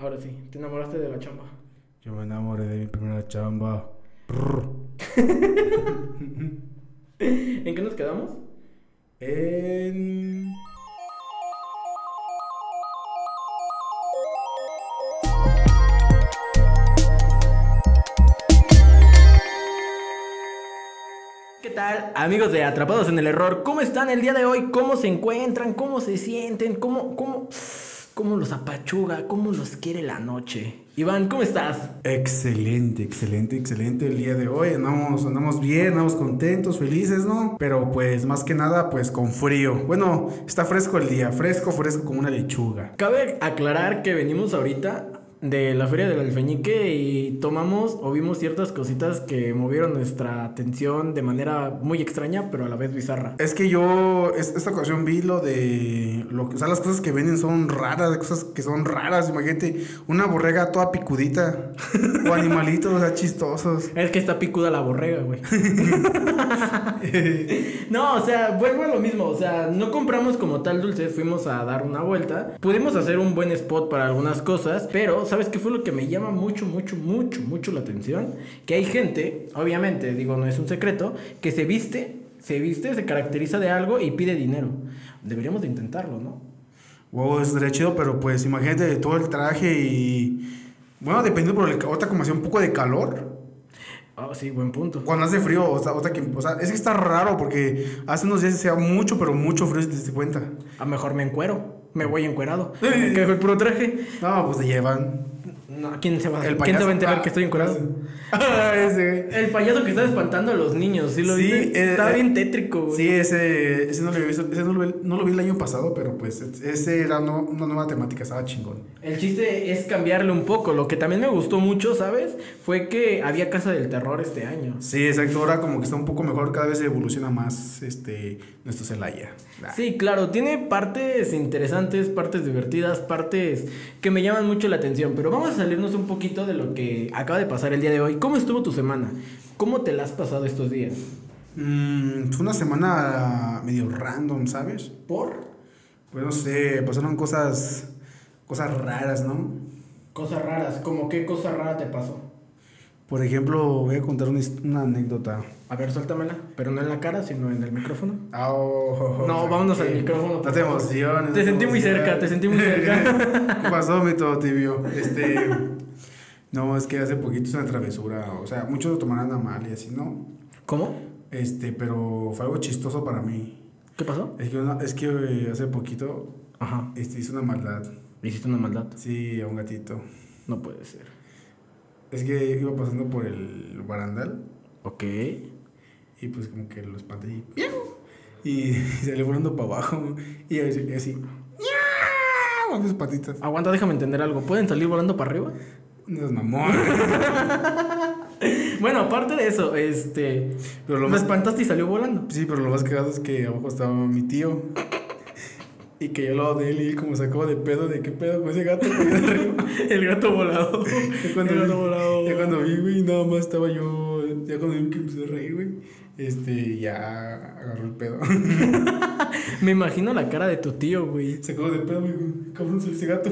Ahora sí, te enamoraste de la chamba. Yo me enamoré de mi primera chamba. ¿En qué nos quedamos? En... ¿Qué tal, amigos de Atrapados en el Error? ¿Cómo están el día de hoy? ¿Cómo se encuentran? ¿Cómo se sienten? ¿Cómo, cómo, cómo los apachuga? ¿Cómo los quiere la noche? Iván, ¿cómo estás? Excelente, excelente, excelente el día de hoy. Andamos, andamos bien, andamos contentos, felices, ¿no? Pero pues más que nada, pues con frío. Bueno, está fresco el día, fresco, fresco como una lechuga. Cabe aclarar que venimos ahorita de la feria del alfeñique y tomamos o vimos ciertas cositas que movieron nuestra atención de manera muy extraña, pero a la vez bizarra. Es que yo es- esta ocasión vi lo de lo o sea, las cosas que venden son raras, cosas que son raras, imagínate, una borrega toda picudita o animalitos, o sea, chistosos. Es que está picuda la borrega, güey. no, o sea, vuelvo a lo mismo. O sea, no compramos como tal dulces, fuimos a dar una vuelta. Pudimos hacer un buen spot para algunas cosas, pero ¿sabes qué fue lo que me llama mucho, mucho, mucho, mucho la atención? Que hay gente, obviamente, digo, no es un secreto, que se viste, se viste, se caracteriza de algo y pide dinero. Deberíamos de intentarlo, ¿no? Wow, estaría chido, pero pues imagínate todo el traje y bueno, dependiendo por el ahorita como hacía un poco de calor. Ah, sí, buen punto. Cuando hace frío, o sea, que, o sea, es que está raro porque hace unos días hacía mucho, pero mucho frío, si te diste cuenta. A mejor me encuero. Me voy encuerado. Me quedo el puro traje. No, pues te llevan. No, ¿quién se va, El ¿quién se va a enterar ah, que estoy encuerado? Ah, ese. El payaso que está espantando a los niños, ¿sí lo Sí, eh, Está eh, bien tétrico, güey. Sí, ese, ese, no, lo, visto- ese no, lo, vi- no lo vi el año pasado, pero pues ese era no- una nueva temática, estaba chingón. El chiste es cambiarle un poco. Lo que también me gustó mucho, ¿sabes? Fue que había Casa del Terror este año. Sí, exacto, ahora como que está un poco mejor, cada vez evoluciona más este, nuestro Celaya. Sí, claro, tiene partes interesantes, partes divertidas, partes que me llaman mucho la atención. Pero vamos a salirnos un poquito de lo que acaba de pasar el día de hoy. ¿Cómo estuvo tu semana? ¿Cómo te la has pasado estos días? Mm, fue una semana medio random, ¿sabes? ¿Por? Pues no sé, pasaron cosas, cosas raras, ¿no? Cosas raras. ¿Cómo qué cosa rara te pasó? Por ejemplo, voy a contar una, anécdota. A ver, suéltamela. Pero no en la cara, sino en el micrófono. Ah, oh, No, vámonos al micrófono, No te emociones. Te sentí muy cerca, te sentí muy cerca. ¿Qué pasó, mi todo tibio? Este. No, es que hace poquito es una travesura. O sea, muchos lo tomarán a mal y así, ¿no? ¿Cómo? Este, pero fue algo chistoso para mí. ¿Qué pasó? Es que, una- es que eh, hace poquito Ajá. este, hice una maldad. Hiciste una maldad. Sí, a un gatito. No puede ser. Es que iba pasando por el barandal Ok. y pues como que lo espanté y. Y salió volando para abajo. Y así. así. Con sus patitas. Aguanta, déjame entender algo. ¿Pueden salir volando para arriba? No es mamón. Bueno, aparte de eso, este. Pero lo Lo más espantaste y salió volando. Sí, pero lo más cagado es que abajo estaba mi tío. Y que yo lado de él y él como sacó de pedo de qué pedo con ese gato. El gato volado. Ya cuando, El gato vi, volado. ya cuando vi, güey, nada más estaba yo. Ya cuando vi que empecé a reír, güey. Este, ya agarró el pedo. Me imagino la cara de tu tío, güey. Sacó de pedo, güey. Cabrón, ese gato.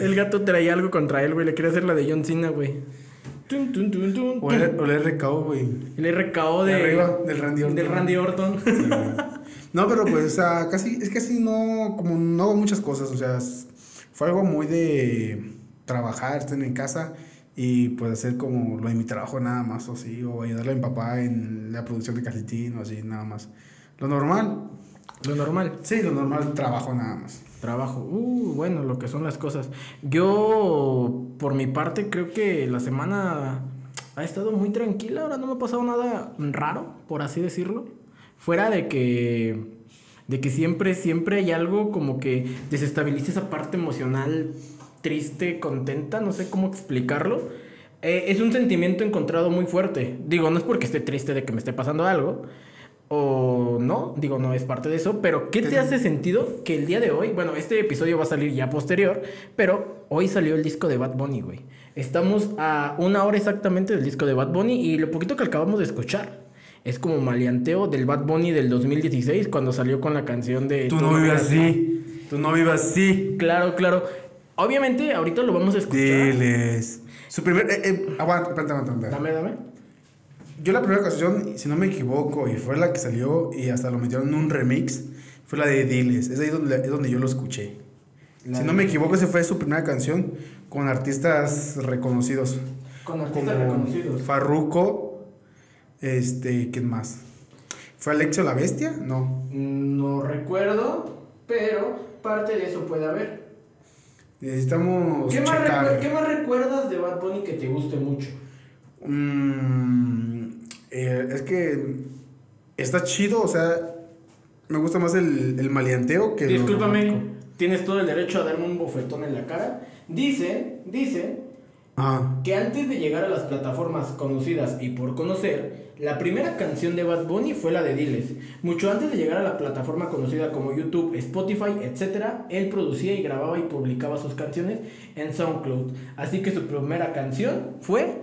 El gato traía algo contra él, güey. Le quería hacer la de John Cena, güey. Tun, tun, tun, O el, o el RKO, güey. El RKO de. De arriba, del Randy Orton. Del Randy Orton. Sí. No, pero pues, o sea, casi, es que así no, como no hago muchas cosas, o sea, fue algo muy de trabajar, estar en casa y pues hacer como lo de mi trabajo nada más, o así, o ayudarle a mi papá en la producción de calcetín o así, nada más. Lo normal, Lo normal. sí, lo normal, trabajo nada más. Trabajo. Uh, bueno, lo que son las cosas. Yo, por mi parte, creo que la semana ha estado muy tranquila. Ahora no me ha pasado nada raro, por así decirlo. Fuera de que. De que siempre, siempre hay algo como que desestabiliza esa parte emocional triste, contenta, no sé cómo explicarlo. Eh, es un sentimiento encontrado muy fuerte. Digo, no es porque esté triste de que me esté pasando algo, o no, digo, no es parte de eso, pero ¿qué te hace sentido que el día de hoy, bueno, este episodio va a salir ya posterior, pero hoy salió el disco de Bad Bunny, güey. Estamos a una hora exactamente del disco de Bad Bunny y lo poquito que acabamos de escuchar es como maleanteo del Bad Bunny del 2016 cuando salió con la canción de Tú no vives así. Tu no vivas así. Claro, claro. Obviamente, ahorita lo vamos a escuchar. Diles. Su primer. Eh, eh, aguanta, aguanta, aguanta. Dame, dame. Yo la primera canción, si no me equivoco, y fue la que salió y hasta lo metieron en un remix, fue la de Diles. Es ahí donde, es donde yo lo escuché. La si no me equivoco, esa fue su primera canción con artistas reconocidos. Con artistas Como reconocidos. Farruko, este, ¿quién más? ¿Fue Alexio la Bestia? No. No recuerdo, pero parte de eso puede haber. Necesitamos ¿Qué más, ¿Qué más recuerdas de Bad Bunny que te guste mucho? Mm, eh, es que está chido, o sea, me gusta más el, el maleanteo que Discúlpame, tienes todo el derecho a darme un bofetón en la cara. Dicen, dicen Ah, que antes de llegar a las plataformas conocidas y por conocer, la primera canción de Bad Bunny fue la de Diles. Mucho antes de llegar a la plataforma conocida como YouTube, Spotify, etc., él producía y grababa y publicaba sus canciones en SoundCloud. Así que su primera canción fue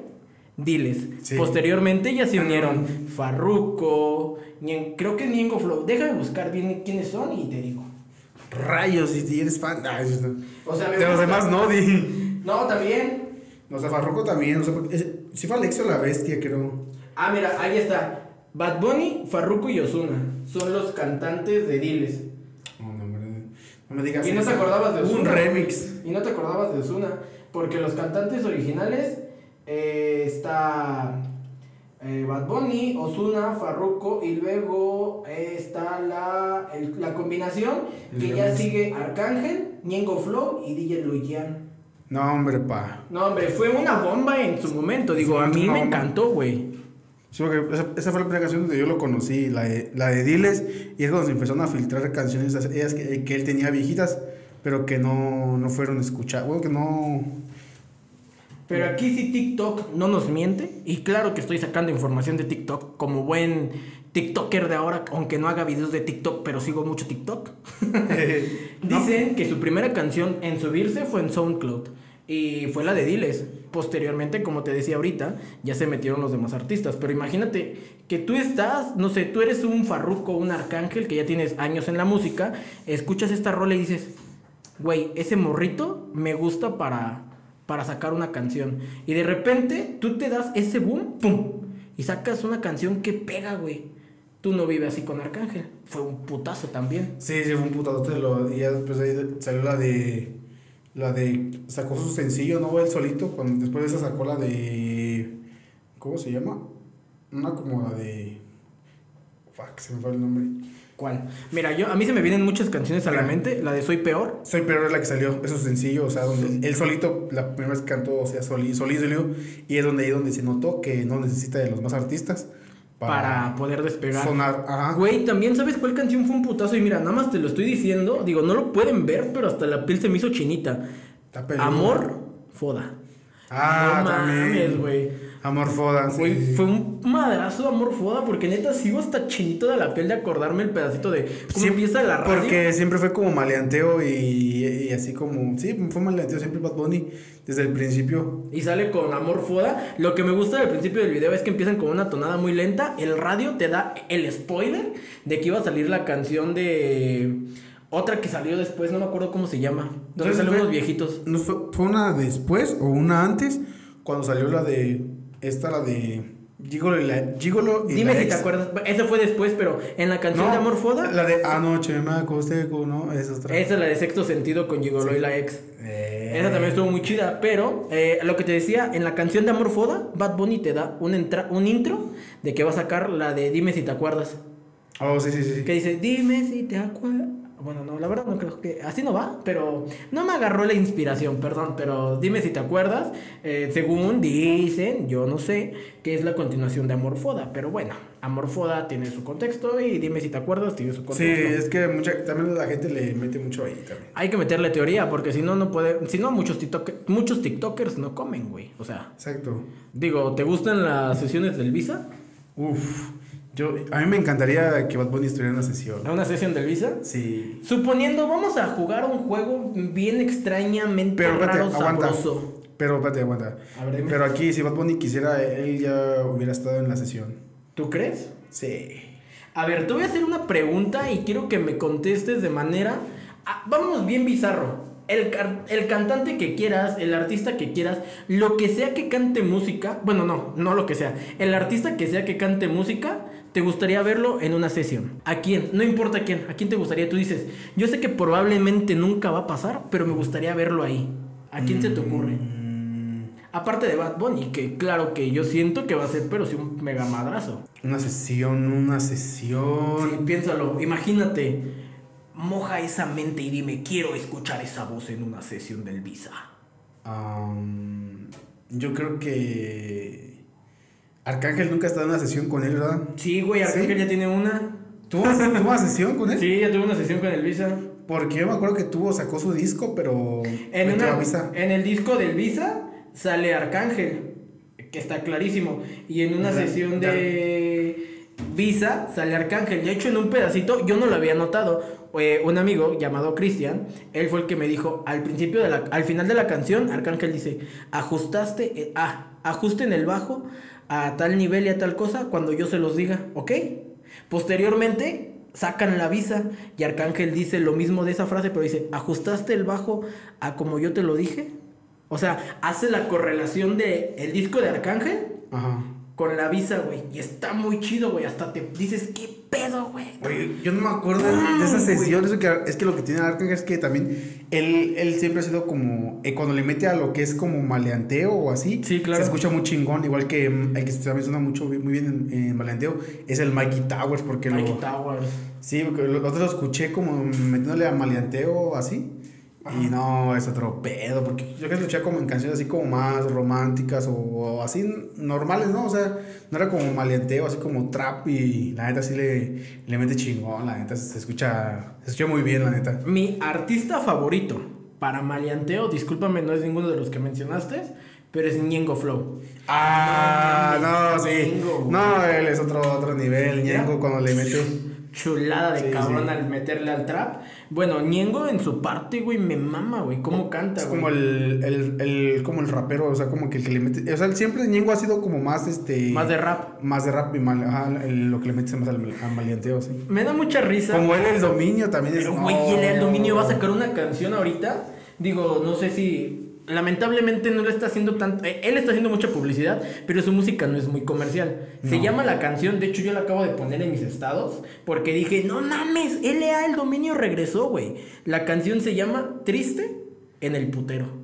Diles. Sí. Posteriormente ya se unieron Farruko, Ñen- creo que es Ñengo Flow. Déjame buscar bien quiénes son y te digo. rayos, si eres fan. Ay, no. O sea, me de los demás no, di. No, también. O sea, Farruko también, o sea, es- sí fue Alexio la Bestia, creo. Ah, mira, ahí está. Bad Bunny, Farruko y Ozuna son los cantantes de Diles. No, no, no me digas Y no te acordabas de Hubo un Ozuna. remix. Y no te acordabas de Ozuna. Porque los cantantes originales eh, está eh, Bad Bunny, Ozuna, Farruko y luego eh, está la, el- la combinación que ya sigue Arcángel, Ñengo Flow y DJ Luyan. No, hombre, pa. No, hombre, fue una bomba en su momento. Digo, a mí me encantó, güey. Sí, porque esa, esa fue la primera canción donde yo lo conocí, la de, la de Diles, y es cuando se empezaron a filtrar canciones, ellas que, que él tenía viejitas, pero que no, no fueron escuchadas, bueno, que no... Pero aquí sí TikTok no nos miente. Y claro que estoy sacando información de TikTok como buen TikToker de ahora, aunque no haga videos de TikTok, pero sigo mucho TikTok. No. Dicen que su primera canción en subirse fue en SoundCloud. Y fue la de Diles. Posteriormente, como te decía ahorita, ya se metieron los demás artistas. Pero imagínate que tú estás, no sé, tú eres un farruco, un arcángel que ya tienes años en la música, escuchas esta rola y dices, güey, ese morrito me gusta para, para sacar una canción. Y de repente tú te das ese boom, pum, y sacas una canción que pega, güey. Tú no vives así con Arcángel. Fue un putazo también. Sí, sí, fue un putadote, lo, y ya después ahí salió la de... La de... Sacó su sencillo, ¿no? Él solito, cuando después de esa sacó la de... ¿Cómo se llama? Una como la de... Fuck, se me fue el nombre. ¿Cuál? Mira, yo a mí se me vienen muchas canciones a la mente. La de Soy Peor. Soy Peor es la que salió, es su sencillo, o sea, donde él solito, la primera vez que cantó, o sea, solí, solí, solí, y es donde ahí donde se notó que no necesita de los más artistas Para, poder despegar. sonar. Ajá. Güey, también sabes cuál canción fue un putazo. Y mira, nada más te lo estoy diciendo. Digo, no lo pueden ver, pero hasta la piel se me hizo chinita. Amor, foda. Ah, no mames, güey. Amor Foda, sí, Güey, fue un madrazo de amor foda porque neta sigo hasta chinito de la piel de acordarme el pedacito de cómo Sí, empieza la radio. Porque siempre fue como maleanteo y, y así como. Sí, fue maleanteo siempre Bad Bunny desde el principio. Y sale con amor foda. Lo que me gusta del principio del video es que empiezan con una tonada muy lenta. El radio te da el spoiler de que iba a salir la canción de otra que salió después, no me acuerdo cómo se llama. Donde salen unos viejitos. ¿No fue, fue una después o una antes? Cuando salió la de. Esta, la de. Gigolo y la. Gigolo y Dime la si ex. te acuerdas. Esa fue después, pero en la canción No, de amor foda. La de Anoche me acosté. No, esa es otra. Esa es la de sexto sentido con Gigolo y la ex. Eh. Esa también estuvo muy chida, pero eh, lo que te decía, en la canción de Amor Foda, Bad Bunny te da un, entra- un intro de que va a sacar la de Dime si te acuerdas. Oh, sí, sí, sí. Que dice, dime si te acuerdas. Bueno, no, la verdad no creo que así no va, pero no me agarró la inspiración, perdón, pero dime si te acuerdas. eh, según dicen, yo no sé, que es la continuación de Amor Foda, pero bueno, Amor Foda tiene su contexto y dime si te acuerdas tiene su Sí, contexto. es que mucha, también la gente le mete mucho ahí también. Hay que meterle teoría, porque si no, no puede. Si no, muchos, TikTok, muchos TikTokers no comen, güey. O sea, Exacto. digo, ¿te gustan las sesiones del Visa? Uf. Yo, a mí me encantaría que Bad Bunny estuviera en una sesión. ¿A una sesión del Visa? Sí. Suponiendo, vamos a jugar un juego bien extrañamente Pero espérate, raro, aguanta. sabroso. Pero espérate, aguanta. Ver. Pero aquí, si Bad Bunny quisiera, él ya hubiera estado en la sesión. ¿Tú crees? Sí. A ver, te voy a hacer una pregunta y quiero que me contestes de manera Ah, vámonos bien bizarro. El, el cantante que quieras, el artista que quieras, lo que sea que cante música, bueno, no, no lo que sea, el artista que sea que cante música, te gustaría verlo en una sesión. ¿A quién? No importa quién, ¿a quién te gustaría? Tú dices, yo sé que probablemente nunca va a pasar, pero me gustaría verlo ahí. ¿A quién se te ocurre? Mm, Aparte de Bad Bunny, que claro que yo siento que va a ser, pero sí un mega madrazo. una sesión, una sesión. Sí, piénsalo, imagínate, moja esa mente y dime, quiero escuchar esa voz en una sesión del Visa. Yo creo que Arcángel nunca ha estado en una sesión con él, ¿verdad? Sí, güey, Arcángel ¿Sí? ya tiene una. ¿Tuvo, una sesión con él? Sí, ya tuvo una sesión con el Visa. Porque yo me acuerdo que tuvo, sacó su disco, pero En, una- Visa. en el disco del Visa sale Arcángel, que está clarísimo. Y en una sesión de Visa sale Arcángel. De hecho, en un pedacito, yo no lo había notado. Eh, un amigo llamado Cristian, él fue el que me dijo, al principio de la, al final de la canción, Arcángel dice, ajustaste, eh, ah, ajusten el bajo a tal nivel y a tal cosa cuando yo se los diga, ¿ok? Posteriormente sacan la visa y Arcángel dice lo mismo de esa frase, pero dice, ¿ajustaste el bajo a como yo te lo dije? O sea, hace la correlación de el disco de Arcángel Ajá. con la visa, güey. Y está muy chido, güey. Hasta te dices, ¿qué pedo, güey? Yo no me acuerdo de, Ah, esa güey. sesión. Eso que, es que lo que tiene Arcángel es que también él, él siempre ha sido como. eh, cuando le mete a lo que es como maleanteo o así, Sí, claro. se escucha muy chingón. Igual que mm, el que también suena mucho, muy bien en, en maleanteo es el Mikey Towers. Porque Mikey lo, Towers. Sí, porque lo, otro lo escuché como metiéndole a maleanteo así. Y no, es otro pedo, porque yo que escuché como en canciones así como más románticas o, o así normales, ¿no? O sea, no era como maleanteo, así como trap y la neta sí le, le mete chingón, la neta se escucha, se escucha muy bien, la neta. Mi artista favorito para maleanteo, discúlpame, no es ninguno de los que mencionaste, pero es Ñengo Flow. Ah, No, no, sí. Ñengo, güey. No, él es otro, otro nivel. Ñengo, cuando le mete. Chulada de Sí, cabrón sí. al meterle al trap. Bueno, Ñengo en su parte, güey, me mama, güey. ¿Cómo canta, Es güey? como el, el, el, como el rapero, o sea, como que el que le mete. O sea, siempre Ñengo ha sido como más este. Más de rap. Más de rap y mal, ajá, el- lo que le metes más al, al maleanteo, sí. Me da mucha risa. Como él, el dominio también es. Pero, güey, no. el dominio va a sacar una canción ahorita. Digo, no sé si. Lamentablemente no le está haciendo tanto. eh, él está haciendo mucha publicidad, pero su música no es muy comercial. Se llama la canción, de hecho, yo la acabo de poner en mis estados. Porque dije, no mames, LA el dominio regresó, güey. La canción se llama Triste en el putero.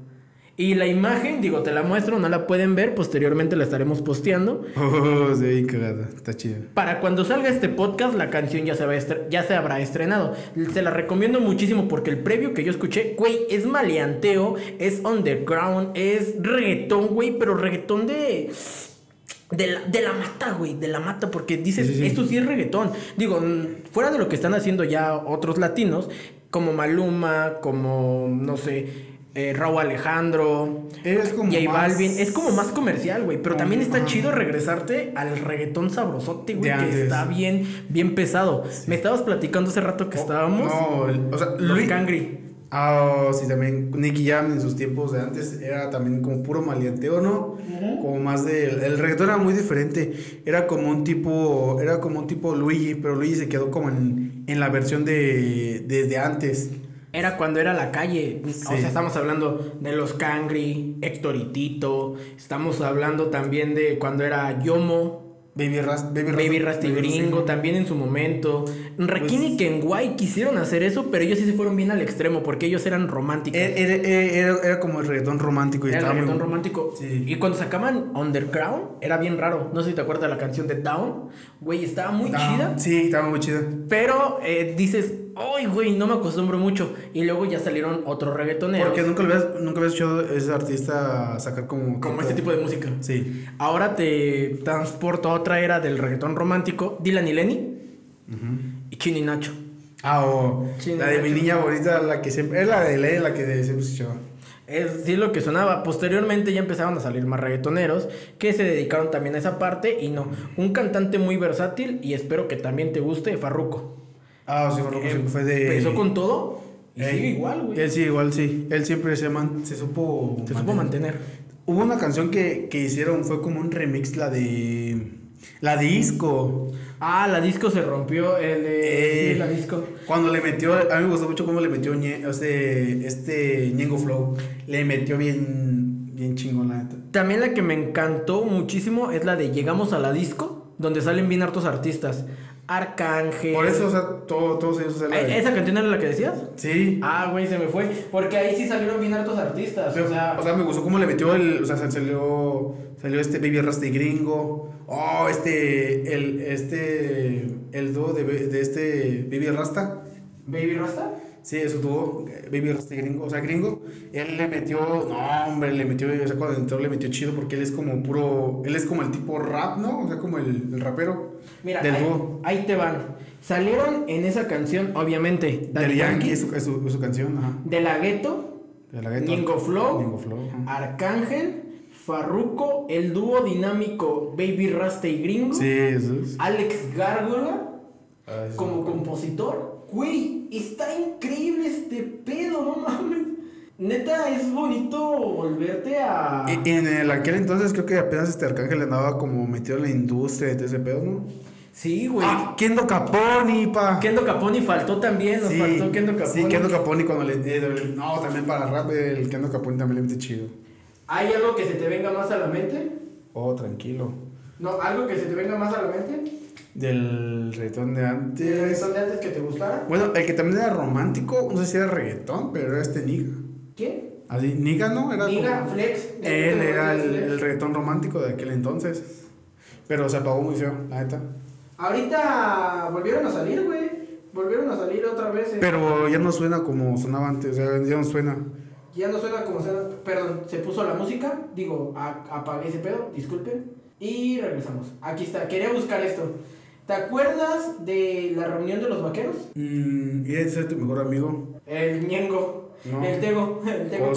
Y la imagen, digo, te la muestro, no la pueden ver, posteriormente la estaremos posteando. Oh, sí, cagada. Está chido. Para cuando salga este podcast, la canción ya se, va ya se habrá estrenado. Se la recomiendo muchísimo porque el previo que yo escuché, güey, es maleanteo, es underground, es reggaetón, güey, pero reggaetón de. De la, de la mata, güey, de la mata, porque dices, Sí, sí, sí. esto sí es reggaetón. Digo, fuera de lo que están haciendo ya otros latinos, como Maluma, como, no sé, eh, Raúl Alejandro, Es como. J más- Balvin, es como más comercial, güey, pero también está chido regresarte al reggaetón sabrosote, güey, que antes. está bien, bien pesado. Me estabas platicando hace rato que estábamos. No, el- o sea, los Luis. Cangri. Ah, oh, sí, también Nicky Jam en sus tiempos de antes era también como puro maleanteo, ¿no? Como más de... El reggaetón era muy diferente. Era como un tipo... Era como un tipo Luigi, pero Luigi se quedó como en, en la versión de, de, de antes. Era cuando era la calle. O sea, estamos hablando de los Cangri, Héctor y Tito. Estamos hablando también de cuando era Yomo, Baby Rast, Baby, Baby Rast- Gringo, también en su momento. Rakim Pues- y Kenway quisieron hacer eso, pero ellos sí se fueron bien al extremo porque ellos eran románticos. Era, era, era- era como el reggaetón romántico y Era el estaba muy- reggaetón romántico. Sí. Y cuando sacaban Underground, era bien raro. No sé si te acuerdas de la canción de Down. Güey, estaba muy chida. Sí, estaba muy chida. Pero eh, dices, ay, güey, no me acostumbro mucho. Y luego ya salieron otros reggaetoneros. Porque nunca habías, nunca habías escuchado a ese artista sacar como... Como este tipo de música. Sí. Ahora te transporto a otra era del reggaetón romántico. Dylan y Lenny y Chin y Nacho. Ah, o Sí, la de mi niña bonita, la que siempre... Es la de Ley, la que siempre se escuchaba. Es sí lo que sonaba. Posteriormente ya empezaron a salir más reggaetoneros que se dedicaron también a esa parte. Y no, un cantante muy versátil y espero que también te guste, Farruko. Ah, sí, bueno, Eh, fue de... Empezó con todo y Ey, sigue igual, güey. Él sí, igual, sí. Él siempre se, man- se supo... Se supo mantener. Hubo una canción que, que hicieron, fue como un remix, la de... La disco. Ah, la disco se rompió. El de. Eh. sí, la disco. Cuando le metió, a mí me gustó mucho cómo le metió Ñe- este, este Ñengo Flow. Le metió bien, bien chingón, la neta. También la que me encantó muchísimo es la de Llegamos a la disco, donde salen bien hartos artistas. Arcángel. Por eso, o sea, todo, todos ellos. ¿Esa canción era la que decías? Sí. Ah, güey, se me fue. Porque ahí sí salieron bien hartos artistas. Pero, o sea, o sea, me gustó cómo le metió el. O sea, salió. Salió este Baby Rasta y Gringo. Oh, este. El. Este. El dúo de, de este Baby Rasta. Baby Rasta. Sí, eso tuvo Baby Rasta y Gringo. O sea, Gringo. Él le metió. No, hombre, le metió. O sea, cuando entró le metió chido porque él es como puro. Él es como el tipo rap, ¿no? O sea, como el, el rapero. Mira, Del ahí, dúo. ahí te van. Salieron en esa canción, obviamente, Daddy Del Yankee Yankee, es su, es su, es su canción. Ajá. De La Ghetto, De la Ghetto. Ñengo Flow, Ñengo Flow. Arcángel, Farruko, el dúo dinámico Baby Rasta y Gringo, Sí, eso es. Alex Gárgola Ah, como compositor. Güey, está increíble este pedo, no mames. Neta, es bonito volverte a... En el, aquel entonces creo que apenas este Arcángel andaba como metido en la industria de todo ese pedo, ¿no? Sí, güey. Ah, Kendo Caponi, pa. Kendo Caponi faltó también, nos sí, faltó Kendo Caponi. Sí, Kendo Caponi cuando le... eh, no, también para rap el Kendo Caponi también le mete chido. ¿Hay algo que se te venga más a la mente? Oh, tranquilo. No, algo que se te venga más a la mente. Del reggaetón de ¿El antes. reggaetón de antes que te gustara? Bueno, el que también era romántico, no sé si era reggaetón, pero era este Niga. ¿Quién? Así, Niga, ¿no? Era Niga, como- Flex. Él era el, Flex. el reggaetón romántico de aquel entonces. Pero se apagó muy feo, la neta. Ahorita volvieron a salir, güey. Volvieron a salir otra vez. eh. Pero ya no suena como sonaba antes, o sea, ya no suena. Ya no suena como suena. Perdón, se puso la música. Digo, apagué ese pedo, disculpen. Y regresamos. Aquí está, quería buscar esto. ¿Te acuerdas de la reunión de los vaqueros? Mm, y ese es tu mejor amigo. El Ñengo. No. El Tego. El Tego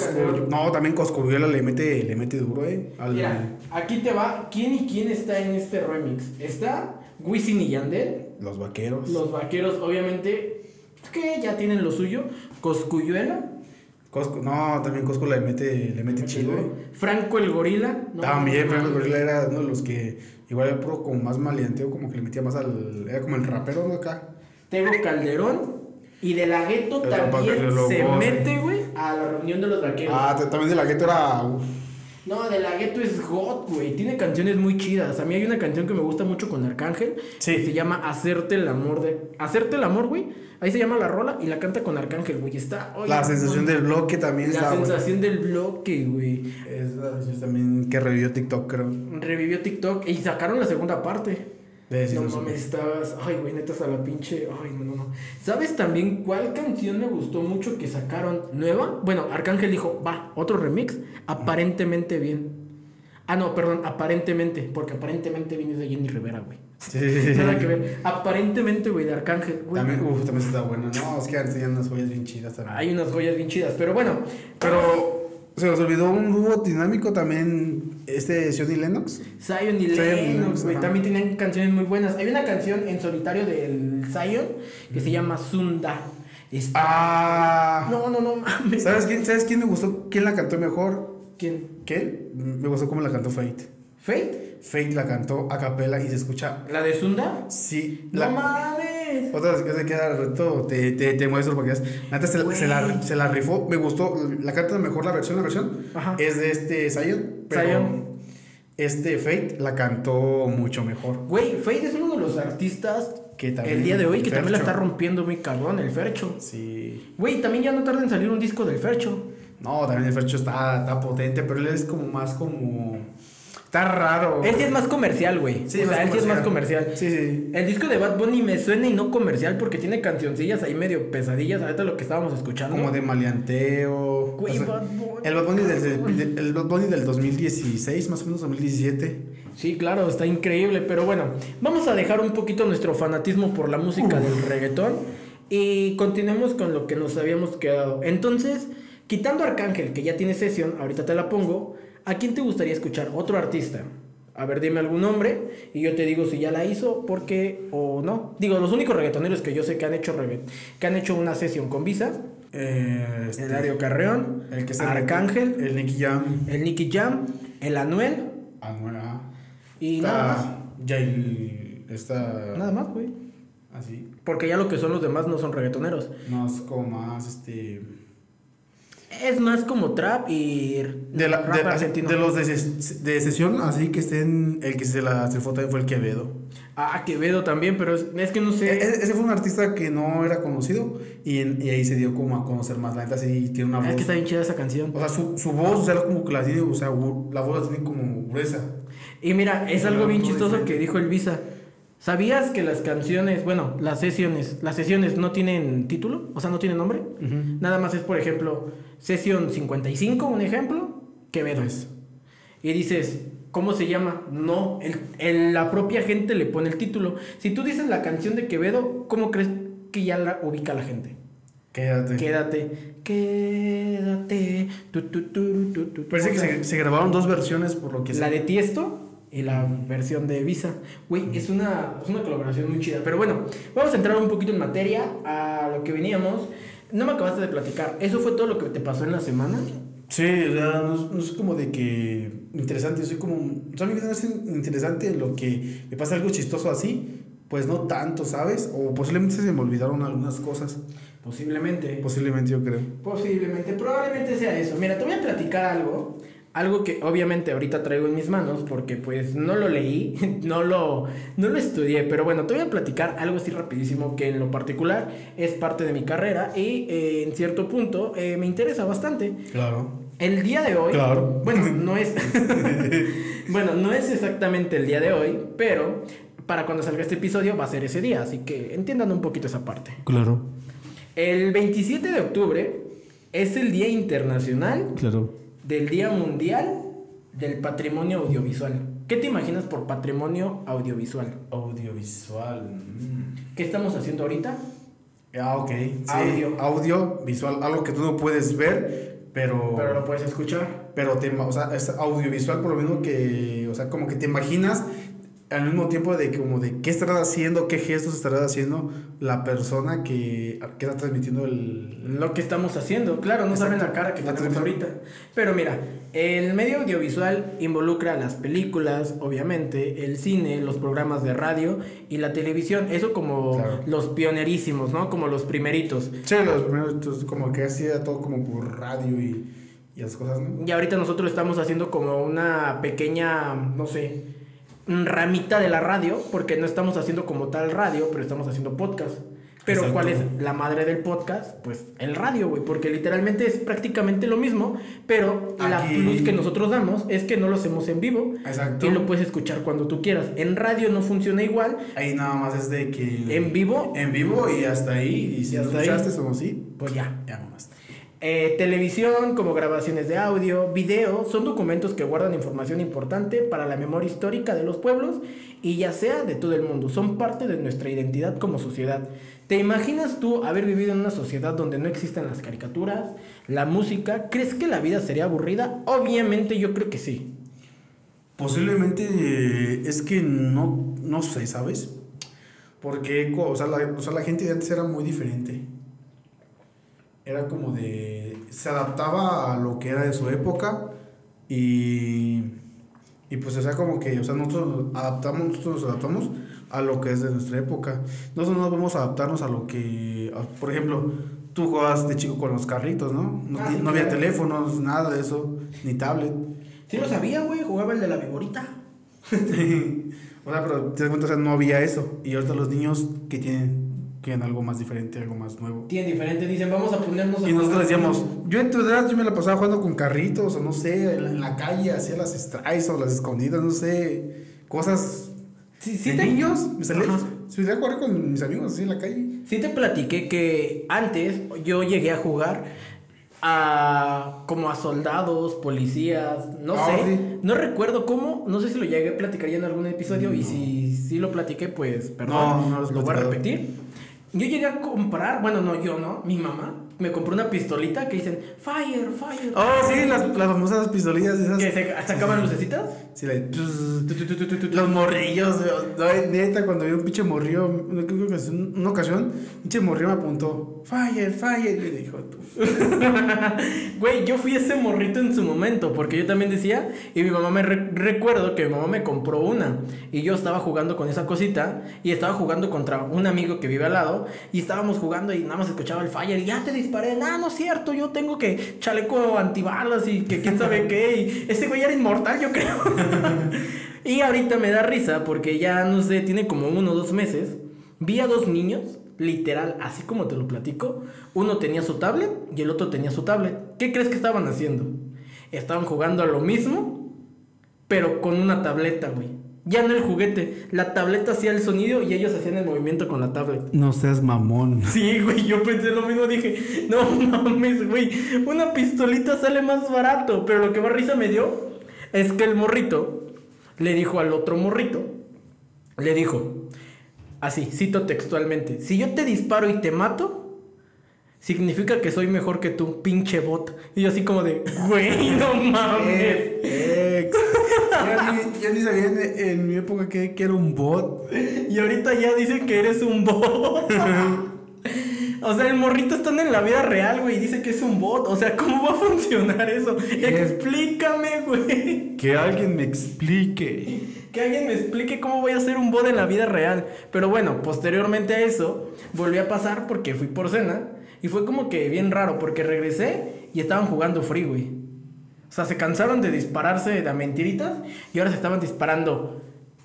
no, también Coscoviola le mete, le mete duro, eh. Al, Mira, aquí te va. ¿Quién y quién está en este remix? Está Wisin y Yandel. los vaqueros. Los vaqueros, obviamente, que ya tienen lo suyo. Coscuyuela. Cosco, no, también Cosco le mete, le mete chido. Franco el gorila. No, también, no, Franco no. Gorila era uno de los que igual era puro como más maleanteo, como que le metía más al. Era como el rapero, ¿no? Acá. Tego Calderón. Y de la gueto El también se mete, güey, a la reunión de los vaqueros. Ah, también de la gueto era. uf, No, de la gueto es God, güey. Tiene canciones muy chidas. A mí hay una canción que me gusta mucho con Arcángel. Sí. Que se llama Hacerte el amor de. Hacerte el amor, güey. Ahí se llama la rola y la canta con Arcángel, güey. Está. oye, la sensación del bloque también La estaba buena. sensación del bloque, güey. Es la sensación también que revivió TikTok, creo. Revivió TikTok y sacaron la segunda parte. Sí, no mames, estabas. Ay, güey, neta, hasta la pinche. Ay, no, no, no. ¿Sabes también cuál canción me gustó mucho que sacaron nueva? Bueno, Arcángel dijo, va, otro remix. Aparentemente bien. Ah, no, perdón, aparentemente. Porque aparentemente viene de Jenny Rivera, güey. Sí, sí, sí. Nada que ver. Aparentemente, güey, de Arcángel. güey. También, uf, también está buena. No, es que ya unas joyas bien chidas también. Hay unas joyas bien chidas. Pero bueno, Pero se nos olvidó un dúo dinámico también, este Lennox. Zion y Zion y Lennox, Lennox, güey, también tienen canciones muy buenas. Hay una canción en solitario del Zion que se llama Sunda. Está- Ah. No, no, no mames. ¿Sabes quién, ¿Sabes quién me gustó? ¿Quién la cantó mejor? ¿Quién? ¿Qué? Me gustó cómo la cantó Fate. ¿Fate? Fate la cantó a capela y se escucha. ¿La de Sunda? Sí. ¡No La, mames! Otra vez que se queda reto, te, te, te muestro porque es. Neta, se, la, se la rifó. Me gustó. La canta mejor la versión. La versión Ajá. es de este Zion. Pero Zion. este Fate la cantó mucho mejor. Güey, Fate es uno de los artistas Que también- el día de hoy que también la está rompiendo muy cabrón, el Fercho. Sí. Güey, también ya no tarda en salir un disco del Fercho. No, también el Fercho está, está potente, pero él es como más como. Está raro. Él sí es más comercial, güey. Sí, o sea, él sí es más comercial. Sí, sí. El disco de Bad Bunny me suena y no comercial porque tiene cancioncillas ahí medio pesadillas. Ahorita lo que estábamos escuchando. Como de maleanteo. Güey, O sea, Bad Bunny. el Bad Bunny del, el Bad Bunny del 2016, más o menos 2017. Sí, claro, está increíble. Pero bueno, vamos a dejar un poquito nuestro fanatismo por la música del reggaetón y continuemos con lo que nos habíamos quedado. Entonces, quitando Arcángel, que ya tiene sesión, ahorita te la pongo, ¿a quién te gustaría escuchar? Otro artista. A ver, dime algún nombre y yo te digo si ya la hizo, porque o no. Digo, los únicos reggaetoneros que yo sé que han hecho regga- que han hecho una sesión con Visa, Eh, este, Eladio Carreón, el que Arcángel, El Nicky Jam. el Nicky Jam, el Anuel Anuel, ajá. y nada más. Jail. Está. Nada más, güey. Así. Porque ya lo que son los demás no son reggaetoneros. No, es como más, este... Es más como trap y De, la, rap de, argentino. de los de, ses- de sesión, así que estén... El que se la se fue también fue el Quevedo. Ah, Quevedo también, pero es, es que no E- sé. e- Ese fue un artista que no era conocido y, en- y ahí se dio como a conocer más. La neta sí tiene una Es voz. que está bien chida esa canción. O sea, su, su voz, o sea, como que la tiene, o sea, la voz la tiene como gruesa. Y mira, es algo bien chistoso que dijo el Visa. ¿Sabías que las canciones, bueno, las sesiones, las sesiones no tienen título? O sea, no tienen nombre. Nada más es, por ejemplo, sesión 55, un ejemplo, Quevedo. Pues. Y dices, ¿cómo se llama? No, el, el- la propia gente le pone el título. Si tú dices la canción de Quevedo, ¿cómo crees que ya la ubica la gente? Quédate. Quédate, quédate. Tu, tu, tu, tu, tu. Parece que se, se grabaron dos versiones por lo que la de Tiesto y la versión de Visa. Güey, es una, es una colaboración muy chida. Pero bueno, vamos a entrar un poquito en materia a lo que veníamos. No me acabaste de platicar. ¿Eso fue todo lo que te pasó en la semana? Sí, o sea, no, no es como de que interesante, soy como, o sea, mi vida es interesante lo que me pasa algo chistoso así, pues no tanto, ¿sabes? O posiblemente se me olvidaron algunas cosas, Posiblemente. posiblemente yo creo. Posiblemente, probablemente sea eso. Mira, te voy a platicar algo. Algo que obviamente ahorita traigo en mis manos porque pues no lo leí, no lo, no lo estudié, pero bueno, te voy a platicar algo así rapidísimo que en lo particular es parte de mi carrera y eh, en cierto punto eh, me interesa bastante. Claro. El día de hoy, Claro. bueno, no es, bueno, no es exactamente el día de hoy, pero para cuando salga este episodio va a ser ese día, así que entiendan un poquito esa parte. Claro. El 27 de octubre es el Día Internacional Claro. Del Día Mundial del Patrimonio Audiovisual. ¿Qué te imaginas por patrimonio audiovisual? Audiovisual. mm. ¿Qué estamos haciendo ahorita? Ah, ok. Sí, Audio. Audio, visual, algo que tú no puedes ver, pero... Pero lo puedes escuchar. Pero te, o sea, es audiovisual por lo mismo que, o sea, como que te imaginas al mismo tiempo de como de qué estará haciendo, qué gestos estará haciendo la persona que, que está transmitiendo el... Lo que estamos haciendo, claro, no saben la Exacto. cara que La tenemos ahorita. Pero mira, el medio audiovisual involucra las películas, obviamente, el cine, los programas de radio y la televisión. Eso como Claro. los pionerísimos, ¿no? Como los primeritos. Sí, los primeros, entonces, como que hacía todo como por radio y, y las cosas, ¿no? Y ahorita nosotros estamos haciendo como una pequeña, no sé, ramita de la radio, porque no estamos haciendo como tal radio, pero estamos haciendo podcast. Pero Exacto. ¿cuál es la madre del podcast? Pues el radio, güey, porque literalmente es prácticamente lo mismo, pero la Aquí- plus que nosotros damos es que no lo hacemos en vivo Exacto. y lo puedes escuchar cuando tú quieras. En radio no funciona igual, Ahí nada más es de que... en vivo, En vivo y hasta ahí. Y si Y hasta ahí. escuchaste o sí, pues ya. ya nomás. Eh, televisión, como grabaciones de audio, video, son documentos que guardan información importante para la memoria histórica de los pueblos y ya sea de todo el mundo. Son parte de nuestra identidad como sociedad. ¿Te imaginas tú haber vivido en una sociedad donde no existen las caricaturas, la música? ¿Crees que la vida sería aburrida? Obviamente yo creo que sí. Posiblemente eh, es que no, no sé, ¿sabes? Porque o sea, la, o sea, la gente de antes era muy diferente. Era como de... Se adaptaba a lo que era de su época y... Y pues, o sea, como que, o sea, nosotros adaptamos, nosotros nos adaptamos a lo que es de nuestra época. Nosotros no vamos a adaptarnos a lo que, a- por ejemplo, tú jugabas de chico con los carritos, ¿no? No, Ah, sí, no había claro. teléfonos, nada de eso, ni tablet. Sí lo sabía, güey, jugaba el de la viborita. o sea, pero te das cuenta, o sea, no había eso. Y ahorita los niños que tienen, quieren algo más diferente, algo más nuevo. Tienen diferente, dicen, vamos a ponernos a Y nosotros jugar". decíamos, yo en tu edad yo me la pasaba jugando con carritos, o no sé, en la, en la calle, hacía las strikes o las escondidas, no sé, cosas Sí, sí de te- niños. Me salía, salía a jugar con mis amigos así en la calle. Sí te platiqué que antes yo llegué a jugar a como a soldados, policías, no Ah, sé, sí. no recuerdo cómo, no sé si lo llegué a platicar ya en algún episodio y si sí lo platiqué, pues perdón, No, no lo lo voy a repetir. Yo llegué a comprar, bueno, no yo, no, mi mamá me compré una pistolita que dicen fire, fire. Oh, sí, las, las famosas pistolillas esas. Que se sacaban lucecitas. Los morrillos, no, neta, cuando vi un pinche morrillo, no creo que es un- una ocasión, un pinche morrillo me apuntó, fire, fire, y le dijo. Güey, yo fui ese morrito en su momento, porque yo también decía, y mi mamá me re- recuerdo que mi mamá me compró una, y yo estaba jugando con esa cosita, y estaba jugando contra un amigo que vive al lado, y estábamos jugando y nada más escuchaba el fire, y ya te disparé, no, no es cierto, yo tengo que chaleco antibalas y que quién sabe qué, y ese güey era inmortal, yo creo. y ahorita me da risa, porque ya, no sé, tiene como uno o dos meses, vi a dos niños literal, así como te lo platico, uno tenía su tablet y el otro tenía su tablet. ¿Qué crees que estaban haciendo? Estaban jugando a lo mismo, pero con una tableta, güey. Ya no el juguete, la tableta hacía el sonido y ellos hacían el movimiento con la tablet. No seas mamón. Sí, güey, yo pensé lo mismo, dije, no mames, güey, una pistolita sale más barato, pero lo que más risa me dio es que el morrito le dijo al otro morrito, le dijo, así, cito textualmente, si yo te disparo y te mato, significa que soy mejor que tú, pinche bot. Y yo así como de, güey, no mames. Ex. Ya ni, ni sabía en, en mi época que, que era un bot. Y ahorita ya dicen que eres un bot. O sea, el morrito está en la vida real, güey, y dice que es un bot. O sea, ¿cómo va a funcionar eso? Explícame, güey. Que alguien me explique. Que alguien me explique cómo voy a ser un bot en la vida real. Pero bueno, posteriormente a eso, volví a pasar porque fui por cena. Y fue como que bien raro, porque regresé y estaban jugando free, güey. O sea, se cansaron de dispararse de mentiritas y ahora se estaban disparando,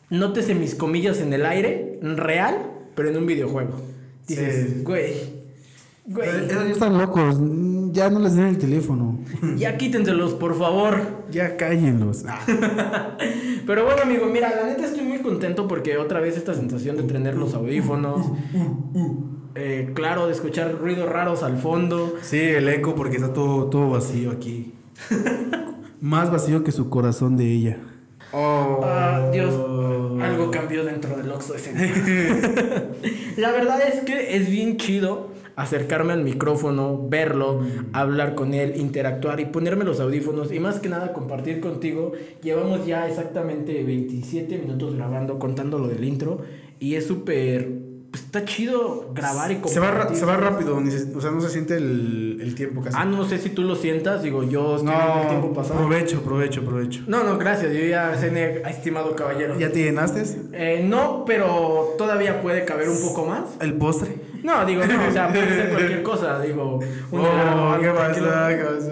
nótese mis comillas en el aire, real, pero en un videojuego. Dices, Sí. güey, güey, Esos ya están locos. Ya no les den el teléfono. ya quítenselos, por favor. Ya cállenlos. Pero bueno, amigo, mira, la neta estoy muy contento porque otra vez esta sensación de tener los audífonos, eh, claro, de escuchar ruidos raros al fondo. Sí, el eco porque está todo, todo vacío aquí. Más vacío que su corazón de ella. Oh. Ah, Dios, algo cambió dentro del Oxxo ese. La verdad es que es bien chido acercarme al micrófono, verlo, hablar con él, interactuar y ponerme los audífonos y más que nada compartir contigo. Llevamos ya exactamente 27 minutos grabando, contando lo del intro y es súper... pues, está chido grabar y Se va, compartir. se va rápido, o sea, no se siente el, el tiempo casi. Ah, no sé si tú lo sientas, digo, yo estoy viendo el tiempo no, pasado. provecho, provecho, provecho. No, no, gracias, yo ya cené, estimado caballero. ¿Ya te llenaste? Eh, no, pero todavía puede caber un poco más. ¿El postre? No, digo, no, o sea, puede ser cualquier cosa, digo. un helado, Oh, ¿qué pasa? ¿Qué pasa?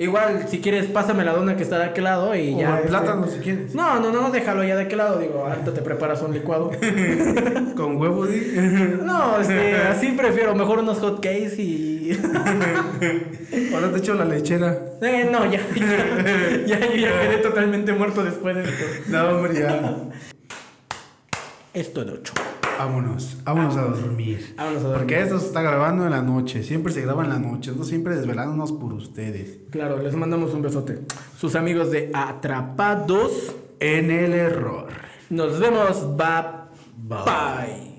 Igual, si quieres, pásame la dona que está de aquel lado y O ya. el este- plátano, si quieres. No, no, no, déjalo ya de aquel lado, digo, ahorita te preparas un licuado. Con huevo, di. No, este, así prefiero, mejor unos hot cakes y. Ahora te echo la lechera. Eh, no, ya, ya, ya, yo ya quedé totalmente muerto después de esto. No, hombre, ya. Esto de ocho. Vámonos, vámonos a dormir. Vámonos a dormir. Porque esto se está grabando en la noche, siempre se graba en la noche, nosotros siempre desvelándonos por ustedes. Claro, les mandamos un besote. Sus amigos de Atrapados. En el error. Nos vemos. Bye. Bye.